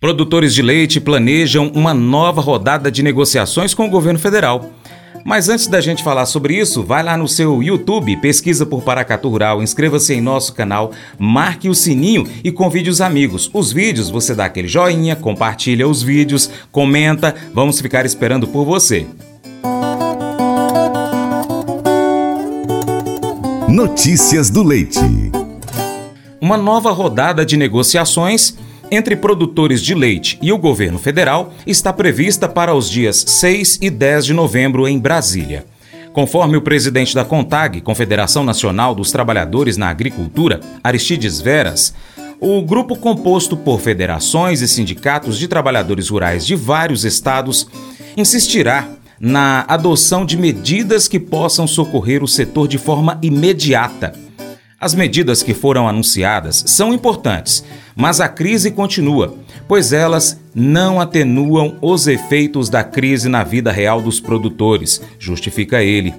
Produtores de leite planejam uma nova rodada de negociações com o governo federal. Mas antes da gente falar sobre isso, vai lá no seu YouTube, pesquisa por Paracatu Rural, inscreva-se em nosso canal, marque o sininho e convide os amigos. Os vídeos você dá aquele joinha, compartilha os vídeos, comenta, vamos ficar esperando por você. Notícias do Leite. Uma nova rodada de negociações entre produtores de leite e o governo federal está prevista para os dias 6 e 10 de novembro em Brasília. Conforme o presidente da CONTAG, Confederação Nacional dos Trabalhadores na Agricultura, Aristides Veras, o grupo composto por federações e sindicatos de trabalhadores rurais de vários estados insistirá na adoção de medidas que possam socorrer o setor de forma imediata. As medidas que foram anunciadas são importantes, mas a crise continua, pois elas não atenuam os efeitos da crise na vida real dos produtores, justifica ele.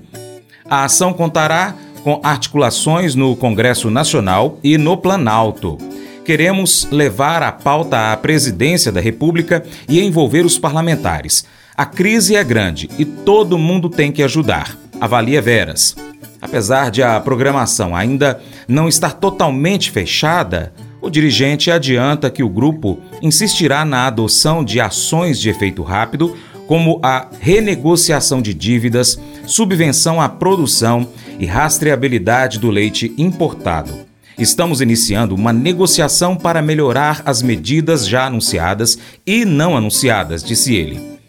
A ação contará com articulações no Congresso Nacional e no Planalto. Queremos levar a pauta à presidência da República e envolver os parlamentares. A crise é grande e todo mundo tem que ajudar. Avalia Veras. Apesar de a programação ainda não estar totalmente fechada, o dirigente adianta que o grupo insistirá na adoção de ações de efeito rápido, como a renegociação de dívidas, subvenção à produção e rastreabilidade do leite importado. Estamos iniciando uma negociação para melhorar as medidas já anunciadas e não anunciadas, disse ele.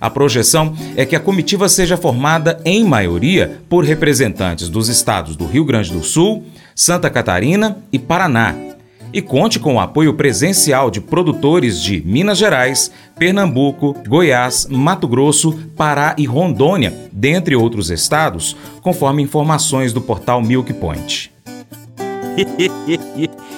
A projeção é que a comitiva seja formada, em maioria, por representantes dos estados do Rio Grande do Sul, Santa Catarina e Paraná, e conte com o apoio presencial de produtores de Minas Gerais, Pernambuco, Goiás, Mato Grosso, Pará e Rondônia, dentre outros estados, conforme informações do portal Milk Point.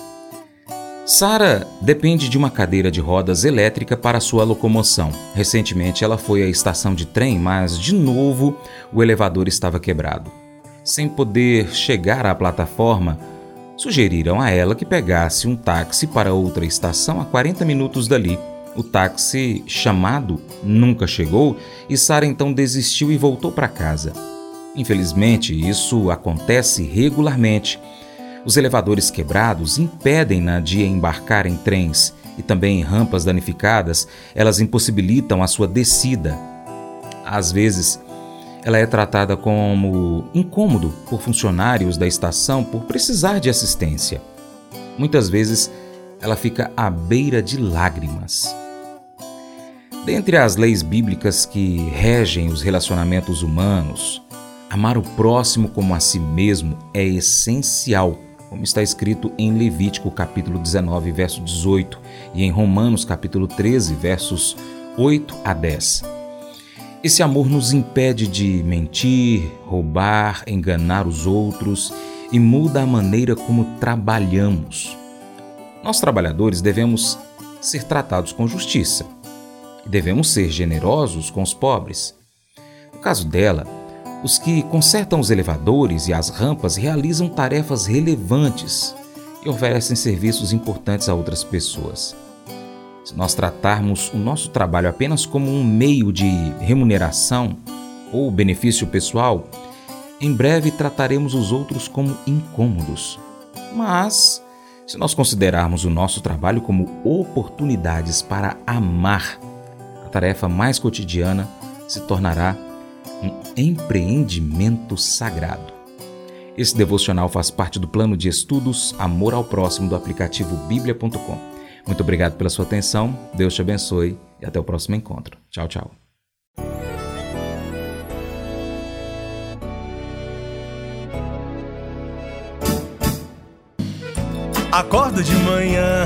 Sara depende de uma cadeira de rodas elétrica para sua locomoção. Recentemente ela foi à estação de trem, mas de novo o elevador estava quebrado. Sem poder chegar à plataforma, sugeriram a ela que pegasse um táxi para outra estação a 40 minutos dali. O táxi chamado nunca chegou e Sara então desistiu e voltou para casa. Infelizmente, isso acontece regularmente os elevadores quebrados impedem-na de embarcar em trens e também em rampas danificadas, elas impossibilitam a sua descida. Às vezes, ela é tratada como incômodo por funcionários da estação por precisar de assistência. Muitas vezes, ela fica à beira de lágrimas. Dentre as leis bíblicas que regem os relacionamentos humanos, amar o próximo como a si mesmo é essencial como está escrito em Levítico capítulo 19, verso 18 e em Romanos capítulo 13, versos 8 a 10. Esse amor nos impede de mentir, roubar, enganar os outros e muda a maneira como trabalhamos. Nós trabalhadores devemos ser tratados com justiça devemos ser generosos com os pobres. No caso dela, os que consertam os elevadores e as rampas realizam tarefas relevantes e oferecem serviços importantes a outras pessoas. Se nós tratarmos o nosso trabalho apenas como um meio de remuneração ou benefício pessoal, em breve trataremos os outros como incômodos. Mas, se nós considerarmos o nosso trabalho como oportunidades para amar, a tarefa mais cotidiana se tornará um empreendimento sagrado. Esse devocional faz parte do plano de estudos Amor ao Próximo do aplicativo bíblia.com. Muito obrigado pela sua atenção, Deus te abençoe e até o próximo encontro. Tchau, tchau. Acordo de manhã